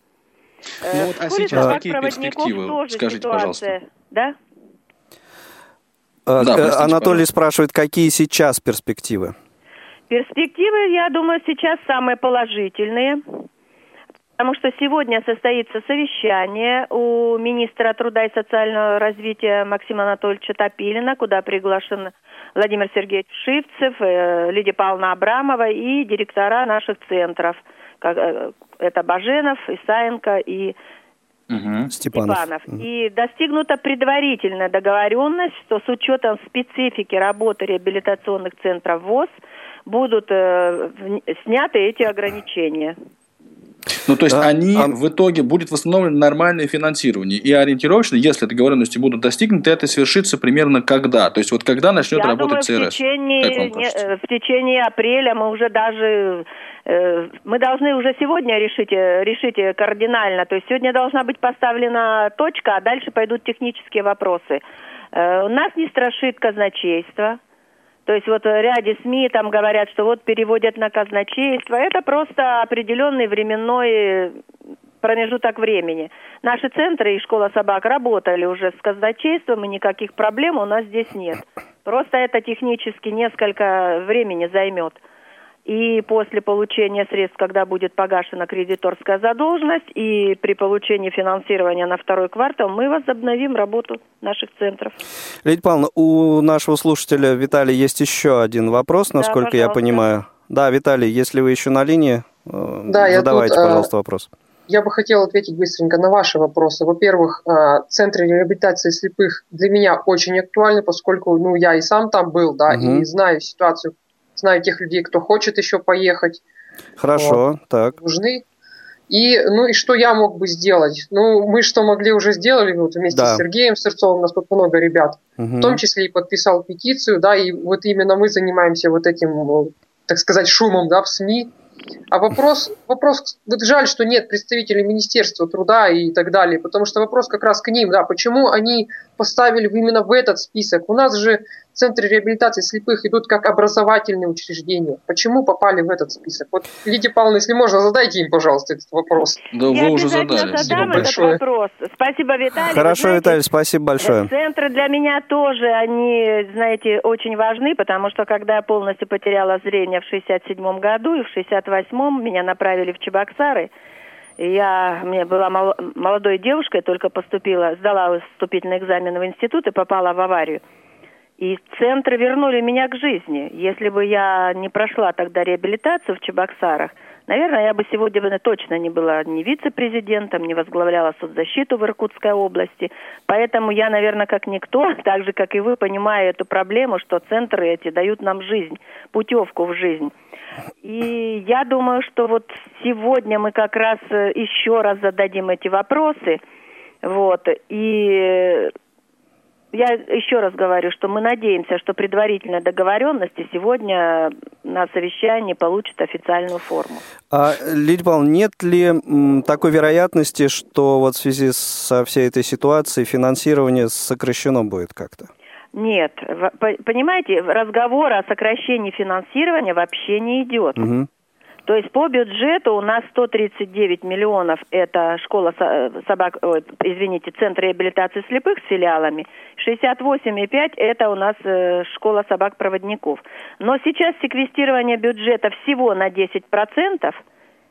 Ну, вот, а сейчас какие перспективы? Скажите, ситуация, пожалуйста. Да? Да, простите, Анатолий пожалуйста. спрашивает, какие сейчас перспективы? Перспективы, я думаю, сейчас самые положительные. Потому что сегодня состоится совещание у министра труда и социального развития Максима Анатольевича Топилина, куда приглашен Владимир Сергеевич Шивцев, э, Лидия Павловна Абрамова и директора наших центров. Э, это Баженов, Исаенко и угу. Степанов. Степанов. И достигнута предварительная договоренность, что с учетом специфики работы реабилитационных центров ВОЗ будут э, сняты эти ограничения. Ну, то есть а, они а... в итоге будет восстановлено нормальное финансирование. И ориентировочно, если договоренности будут достигнуты, это свершится примерно когда? То есть вот когда начнет Я работать думаю, ЦРС? В течение, не, в течение апреля мы уже даже мы должны уже сегодня решить, э, решить кардинально. То есть сегодня должна быть поставлена точка, а дальше пойдут технические вопросы. Э, нас не страшит казначейство. То есть вот в ряде СМИ там говорят, что вот переводят на казначейство. Это просто определенный временной промежуток времени. Наши центры и школа собак работали уже с казначейством, и никаких проблем у нас здесь нет. Просто это технически несколько времени займет. И после получения средств, когда будет погашена кредиторская задолженность, и при получении финансирования на второй квартал, мы возобновим работу наших центров. Лидия Павловна, у нашего слушателя Виталия есть еще один вопрос, насколько да, я понимаю. Да, Виталий, если вы еще на линии, э, да, задавайте, тут, э, пожалуйста, вопрос. Я бы хотела ответить быстренько на ваши вопросы. Во-первых, э, центры реабилитации слепых для меня очень актуальны, поскольку ну, я и сам там был, да, угу. и знаю ситуацию знаю тех людей, кто хочет еще поехать. Хорошо, вот, так. Нужны. И, ну и что я мог бы сделать? Ну, мы что могли уже сделали вот вместе да. с Сергеем Сырцовым, у нас тут много ребят, угу. в том числе и подписал петицию, да, и вот именно мы занимаемся вот этим, так сказать, шумом, да, в СМИ, а вопрос, вопрос, вот жаль, что нет представителей Министерства труда и так далее, потому что вопрос как раз к ним, да, почему они поставили именно в этот список. У нас же центры реабилитации слепых идут как образовательные учреждения. Почему попали в этот список? Вот, Лидия Павловна, если можно, задайте им, пожалуйста, этот вопрос. Да, Я вы уже задали. Спасибо большое. Вопрос. Спасибо, Виталий. Хорошо, знаете, Виталий, спасибо большое. Центры для меня тоже, они, знаете, очень важны, потому что когда я полностью потеряла зрение в 67 году и в 68-м меня направили в Чебоксары, я, мне была молодой девушкой, только поступила, сдала вступительный экзамен в институт и попала в аварию. И центры вернули меня к жизни. Если бы я не прошла тогда реабилитацию в Чебоксарах, наверное, я бы сегодня точно не была ни вице-президентом, не возглавляла соцзащиту в Иркутской области. Поэтому я, наверное, как никто, так же, как и вы, понимаю эту проблему, что центры эти дают нам жизнь, путевку в жизнь. И я думаю, что вот сегодня мы как раз э, еще раз зададим эти вопросы. Вот. И я еще раз говорю, что мы надеемся, что предварительная договоренность сегодня на совещании получит официальную форму. А, Лидия Павловна, нет ли такой вероятности, что вот в связи со всей этой ситуацией финансирование сокращено будет как-то? Нет. Понимаете, разговор о сокращении финансирования вообще не идет. Угу. То есть по бюджету у нас 139 миллионов – это школа собак, ой, извините, Центр реабилитации слепых с филиалами, 68,5 – это у нас э, школа собак-проводников. Но сейчас секвестирование бюджета всего на 10%,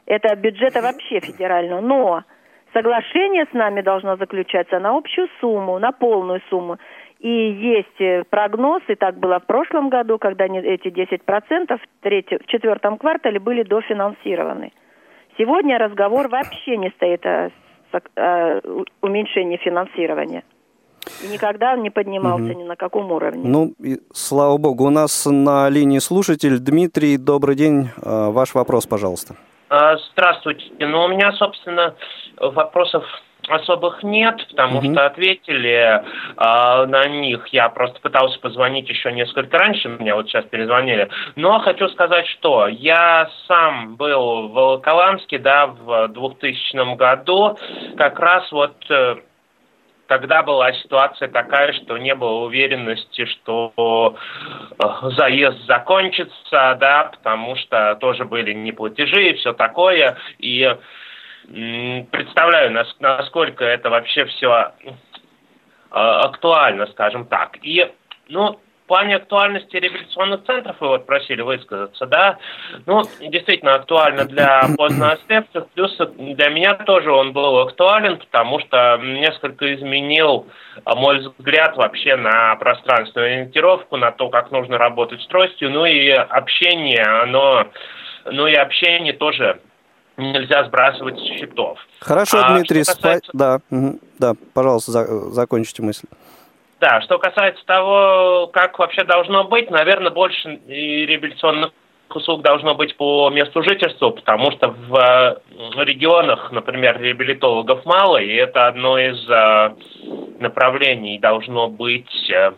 это бюджета вообще федерального, но соглашение с нами должно заключаться на общую сумму, на полную сумму. И есть э, прогноз, и так было в прошлом году, когда эти 10% в, третьем, в четвертом квартале были дофинансированы. Сегодня разговор вообще не стоит о, о уменьшении финансирования. И никогда он не поднимался угу. ни на каком уровне. Ну, и, слава богу, у нас на линии слушатель Дмитрий. Добрый день. А, ваш вопрос, пожалуйста. А, здравствуйте. Ну, у меня, собственно, вопросов особых нет, потому mm-hmm. что ответили э, на них. Я просто пытался позвонить еще несколько раньше, мне вот сейчас перезвонили. Но хочу сказать, что я сам был в Волоколамске, да, в 2000 году, как раз вот э, тогда была ситуация такая, что не было уверенности, что э, заезд закончится, да, потому что тоже были неплатежи и все такое. И представляю, насколько это вообще все э, актуально, скажем так. И, ну, в плане актуальности реабилитационных центров вы вот просили высказаться, да, ну, действительно актуально для поздноостепцев, плюс для меня тоже он был актуален, потому что несколько изменил а, мой взгляд вообще на пространственную ориентировку, на то, как нужно работать с тростью, ну и общение, оно, ну и общение тоже нельзя сбрасывать с счетов. Хорошо, а Дмитрий, касается... спа... да, угу. да, пожалуйста, за... закончите мысль. Да, что касается того, как вообще должно быть, наверное, больше реабилитационных услуг должно быть по месту жительства, потому что в регионах, например, реабилитологов мало, и это одно из э, направлений должно быть э,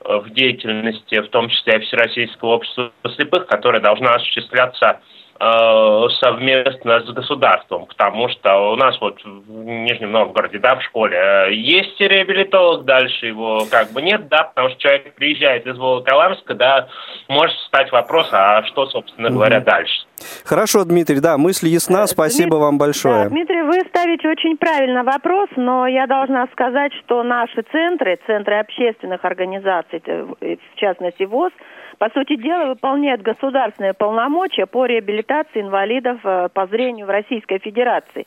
в деятельности, в том числе Всероссийского общества слепых, которое должно осуществляться совместно с государством, потому что у нас вот в Нижнем Новгороде, да, в школе э, есть реабилитолог, дальше его как бы нет, да, потому что человек приезжает из Волоколамска, да, может стать вопрос, а что, собственно говоря, дальше. Хорошо, Дмитрий, да, мысль ясна, э, спасибо Дмитрий, вам большое. Да, Дмитрий, вы ставите очень правильно вопрос, но я должна сказать, что наши центры, центры общественных организаций, в частности ВОЗ, по сути дела, выполняют государственные полномочия по реабилитации инвалидов э, по зрению в Российской Федерации.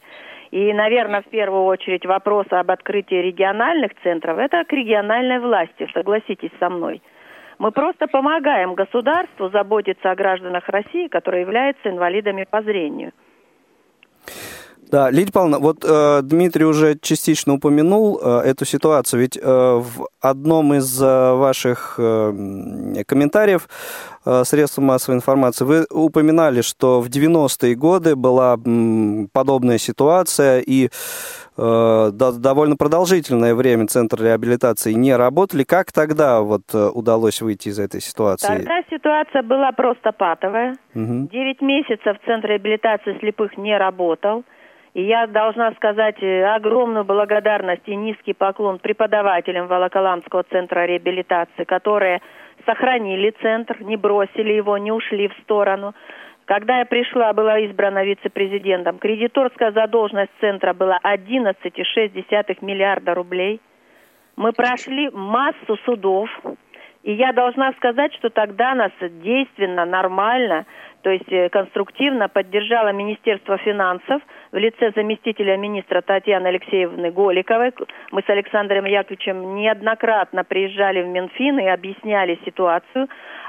И, наверное, в первую очередь вопрос об открытии региональных центров – это к региональной власти, согласитесь со мной. Мы просто помогаем государству заботиться о гражданах России, которые являются инвалидами по зрению. Да, Лидия Павловна, вот э, Дмитрий уже частично упомянул э, эту ситуацию, ведь э, в одном из э, ваших э, комментариев э, средств массовой информации вы упоминали, что в 90-е годы была м, подобная ситуация, и э, довольно продолжительное время Центр реабилитации не работали. Как тогда вот э, удалось выйти из этой ситуации? Тогда ситуация была просто патовая. Угу. 9 месяцев Центр реабилитации слепых не работал. И я должна сказать э, огромную благодарность и низкий поклон преподавателям Волоколамского центра реабилитации, которые сохранили центр, не бросили его, не ушли в сторону. Когда я пришла, была избрана вице-президентом, кредиторская задолженность центра была 11,6 миллиарда рублей. Мы прошли массу судов, и я должна сказать, что тогда нас действенно, нормально, то есть э, конструктивно поддержало Министерство финансов в лице заместителя министра Татьяны Алексеевны Голиковой. Мы с Александром Яковлевичем неоднократно приезжали в Минфин и объясняли ситуацию.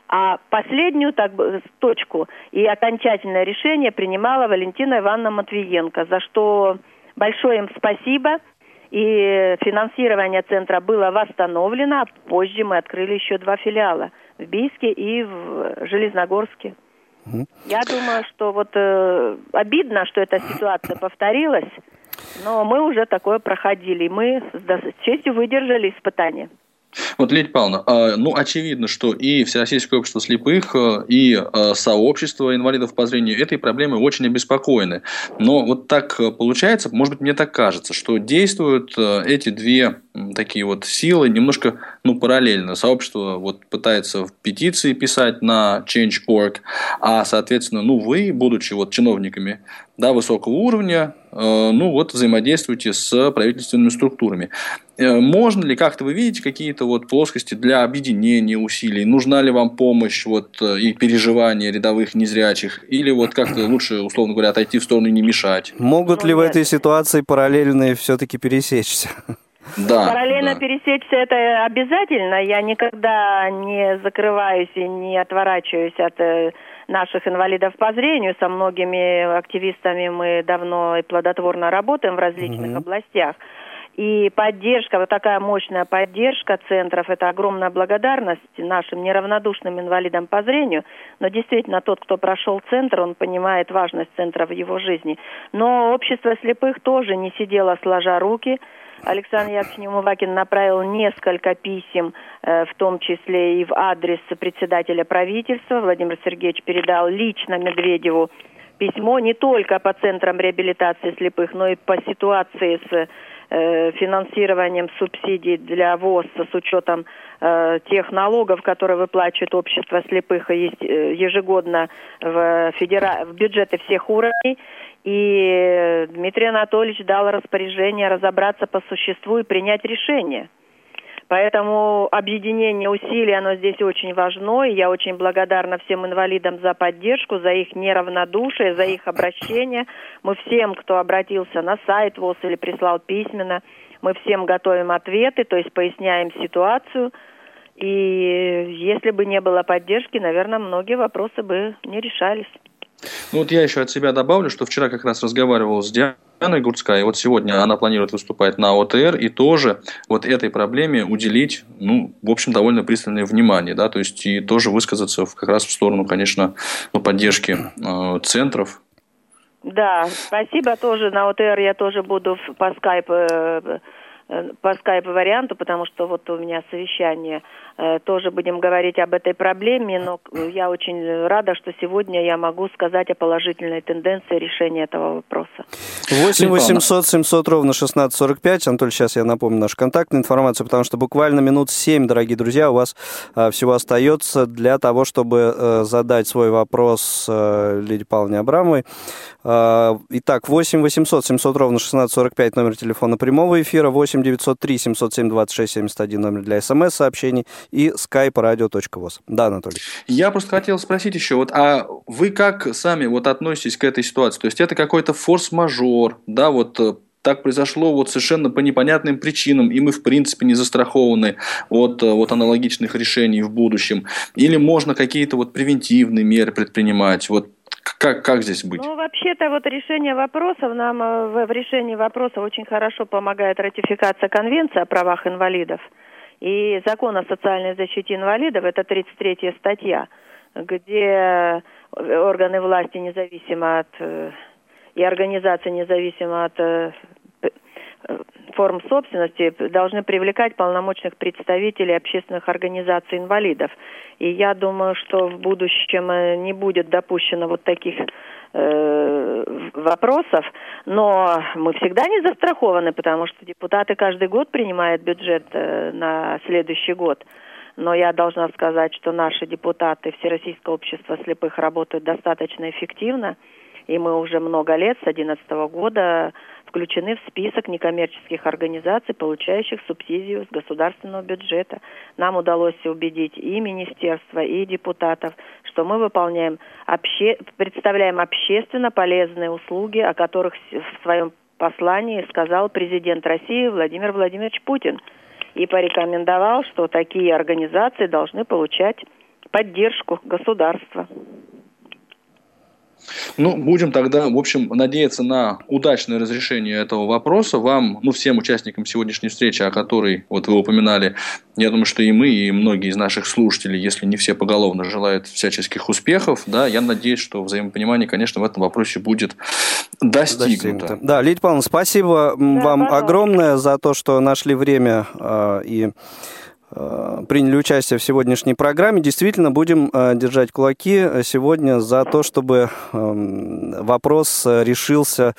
А последнюю так точку и окончательное решение принимала Валентина Ивановна Матвиенко, за что большое им спасибо – и финансирование центра было восстановлено, а позже мы открыли еще два филиала в Бийске и в Железногорске. Я думаю, что вот э, обидно, что эта ситуация повторилась, но мы уже такое проходили, мы с честью выдержали испытания. Вот, Лидия Павловна, а, ну, очевидно, что и Всероссийское общество слепых, э, и э, сообщество инвалидов по зрению этой проблемы очень обеспокоены. Но вот так э, получается, может быть, мне так кажется, что действуют эти две такие вот силы немножко ну, параллельно. Сообщество вот пытается в петиции писать на Change.org, а, соответственно, ну, вы, будучи вот чиновниками да, высокого уровня, э, ну, вот взаимодействуете с правительственными структурами. Э, можно ли как-то вы видите какие-то вот плоскости для объединения усилий? Нужна ли вам помощь вот, э, и переживания рядовых незрячих? Или вот как-то лучше, условно говоря, отойти в сторону и не мешать? Могут ли в этой ситуации параллельные все-таки пересечься? Да, Параллельно да. пересечься это обязательно. Я никогда не закрываюсь и не отворачиваюсь от э, наших инвалидов по зрению. Со многими активистами мы давно и плодотворно работаем в различных mm-hmm. областях. И поддержка, вот такая мощная поддержка центров, это огромная благодарность нашим неравнодушным инвалидам по зрению. Но действительно, тот, кто прошел центр, он понимает важность центра в его жизни. Но общество слепых тоже не сидело сложа руки. Александр Яковлевич Неумывакин направил несколько писем, э, в том числе и в адрес председателя правительства. Владимир Сергеевич передал лично Медведеву письмо не только по центрам реабилитации слепых, но и по ситуации с Э, финансированием субсидий для ВОЗ с учетом э, тех налогов, которые выплачивает общество слепых э, ежегодно в, федера... в бюджеты всех уровней. И Дмитрий Анатольевич дал распоряжение разобраться по существу и принять решение – Поэтому объединение усилий, оно здесь очень важно. И я очень благодарна всем инвалидам за поддержку, за их неравнодушие, за их обращение. Мы всем, кто обратился на сайт ВОЗ или прислал письменно, мы всем готовим ответы, то есть поясняем ситуацию. И если бы не было поддержки, наверное, многие вопросы бы не решались. Ну вот я еще от себя добавлю, что вчера как раз разговаривал с Дианой Анна Гурцкая, вот сегодня она планирует выступать на ОТР и тоже вот этой проблеме уделить, ну, в общем, довольно пристальное внимание, да, то есть и тоже высказаться как раз в сторону, конечно, ну, поддержки э, центров. Да, спасибо тоже на ОТР я тоже буду по скайпу э, э, по скайп варианту, потому что вот у меня совещание тоже будем говорить об этой проблеме, но я очень рада, что сегодня я могу сказать о положительной тенденции решения этого вопроса. 8 800 700 ровно 1645. Анатолий, сейчас я напомню нашу контактную информацию, потому что буквально минут 7, дорогие друзья, у вас э, всего остается для того, чтобы э, задать свой вопрос Лидии Павловне Абрамовой. Итак, 8 800 700 ровно 1645 номер телефона прямого эфира, 8 903 707 26 71 номер для смс-сообщений и skype-radio.voz. Да, Анатолий. Я просто хотел спросить еще, вот, а вы как сами вот относитесь к этой ситуации? То есть это какой-то форс-мажор, да, вот э, так произошло вот совершенно по непонятным причинам, и мы, в принципе, не застрахованы от э, вот аналогичных решений в будущем. Или можно какие-то вот превентивные меры предпринимать? Вот как, как здесь быть? Ну, вообще-то вот решение вопросов, нам э, в, в решении вопроса очень хорошо помогает ратификация Конвенции о правах инвалидов. И закон о социальной защите инвалидов, это 33 статья, где органы власти независимо от э, и организации независимо от э, форм собственности должны привлекать полномочных представителей общественных организаций инвалидов. И я думаю, что в будущем э, не будет допущено вот таких э, вопросов, но мы всегда не застрахованы, потому что депутаты каждый год принимают бюджет э, на следующий год. Но я должна сказать, что наши депутаты Всероссийского общества слепых работают достаточно эффективно, и мы уже много лет, с 2011 года, включены в список некоммерческих организаций, получающих субсидию с государственного бюджета. Нам удалось убедить и министерство, и депутатов, что мы выполняем, обще... представляем общественно полезные услуги, о которых в своем послании сказал президент России Владимир Владимирович Путин и порекомендовал, что такие организации должны получать поддержку государства. Ну, будем тогда, в общем, надеяться на удачное разрешение этого вопроса. Вам, ну, всем участникам сегодняшней встречи, о которой вот вы упоминали, я думаю, что и мы, и многие из наших слушателей, если не все поголовно, желают всяческих успехов. Да, я надеюсь, что взаимопонимание, конечно, в этом вопросе будет достигнуто. достигнуто. Да, Лидия Павловна, спасибо да, вам пожалуйста. огромное за то, что нашли время э, и приняли участие в сегодняшней программе. Действительно, будем э, держать кулаки сегодня за то, чтобы эм, вопрос решился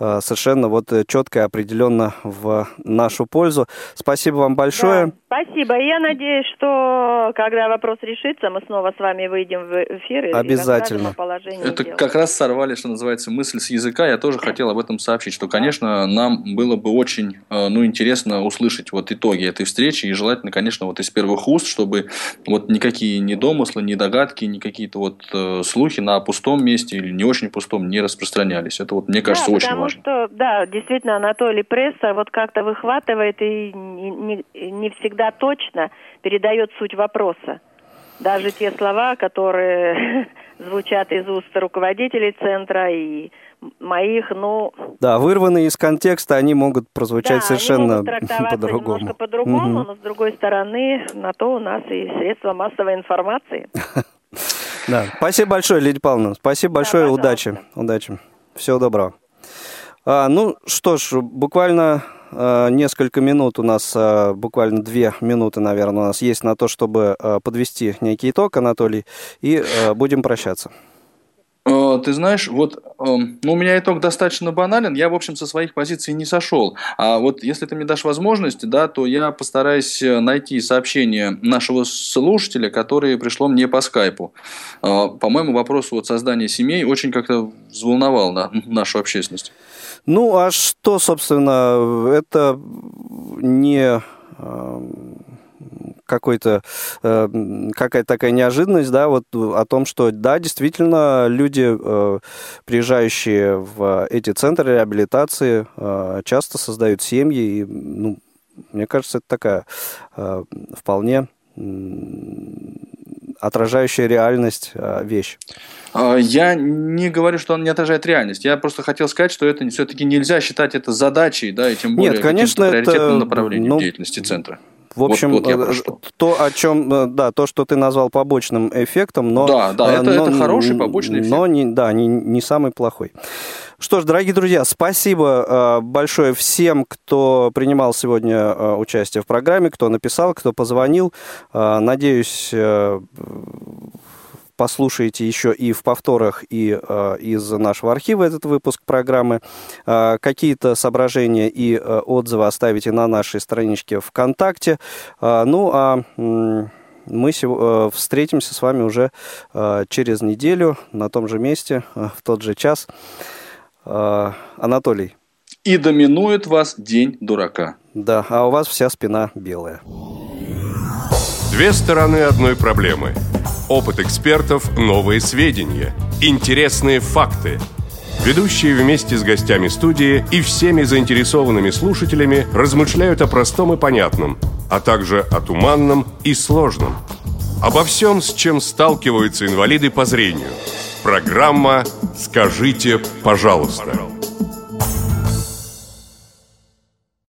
э, совершенно вот четко и определенно в нашу пользу. Спасибо вам большое. Да, спасибо. Я надеюсь, что когда вопрос решится, мы снова с вами выйдем в эфир. Обязательно. Это дела. как раз сорвали, что называется, мысль с языка. Я тоже хотел об этом сообщить, что, конечно, нам было бы очень ну, интересно услышать вот итоги этой встречи и желательно, конечно, конечно, вот из первых уст, чтобы вот никакие ни домыслы, ни догадки, ни какие-то вот э, слухи на пустом месте или не очень пустом не распространялись. Это вот, мне кажется, да, очень потому важно. Что, да, действительно, Анатолий пресса вот как-то выхватывает и не, не, не всегда точно передает суть вопроса. Даже те слова, которые звучат из уст руководителей центра и моих, ну... Да, вырванные из контекста, они могут прозвучать да, совершенно по-другому. немножко по-другому, угу. но с другой стороны, на то у нас и средства массовой информации. Да, спасибо большое, Лидия Павловна. Спасибо большое, удачи. Удачи. Всего доброго. А, ну что ж, буквально а, несколько минут у нас, а, буквально две минуты, наверное, у нас есть на то, чтобы а, подвести некий итог, Анатолий, и будем прощаться. Э, ты знаешь, вот эм, ну, у меня итог достаточно банален. Я, в общем, со своих позиций не сошел. А вот если ты мне дашь возможность, да, то я постараюсь э, найти сообщение нашего слушателя, которое пришло мне по скайпу. Э, по-моему, вопрос вот создания семей очень как-то взволновал на нашу общественность. Ну, а что, собственно, это не какой-то э, какая-то такая неожиданность, да, вот о том, что да, действительно люди, э, приезжающие в эти центры реабилитации, э, часто создают семьи, и, ну, мне кажется, это такая вполне отражающая реальность вещь. А, я не говорю, что он не отражает реальность. Я просто хотел сказать, что это все-таки нельзя считать это задачей, да, и тем более Нет, конечно, приоритетным это, направлением ну, деятельности центра. В общем, вот, вот то, о чем, э, да, то, что ты назвал побочным эффектом, но... Да, да, это, но, это хороший побочный эффект. Но, не, да, не, не самый плохой. Что ж, дорогие друзья, спасибо э, большое всем, кто принимал сегодня э, участие в программе, кто написал, кто позвонил. Надеюсь, послушаете еще и в повторах, и э, из нашего архива этот выпуск программы. Э, какие-то соображения и э, отзывы оставите на нашей страничке ВКонтакте. Э, ну, а... Э, мы встретимся с вами уже через неделю на том же месте, в тот же час. Анатолий. И доминует вас день дурака. Да, а у вас вся спина белая. Две стороны одной проблемы – Опыт экспертов, новые сведения, интересные факты. Ведущие вместе с гостями студии и всеми заинтересованными слушателями размышляют о простом и понятном, а также о туманном и сложном. Обо всем, с чем сталкиваются инвалиды по зрению. Программа «Скажите, пожалуйста».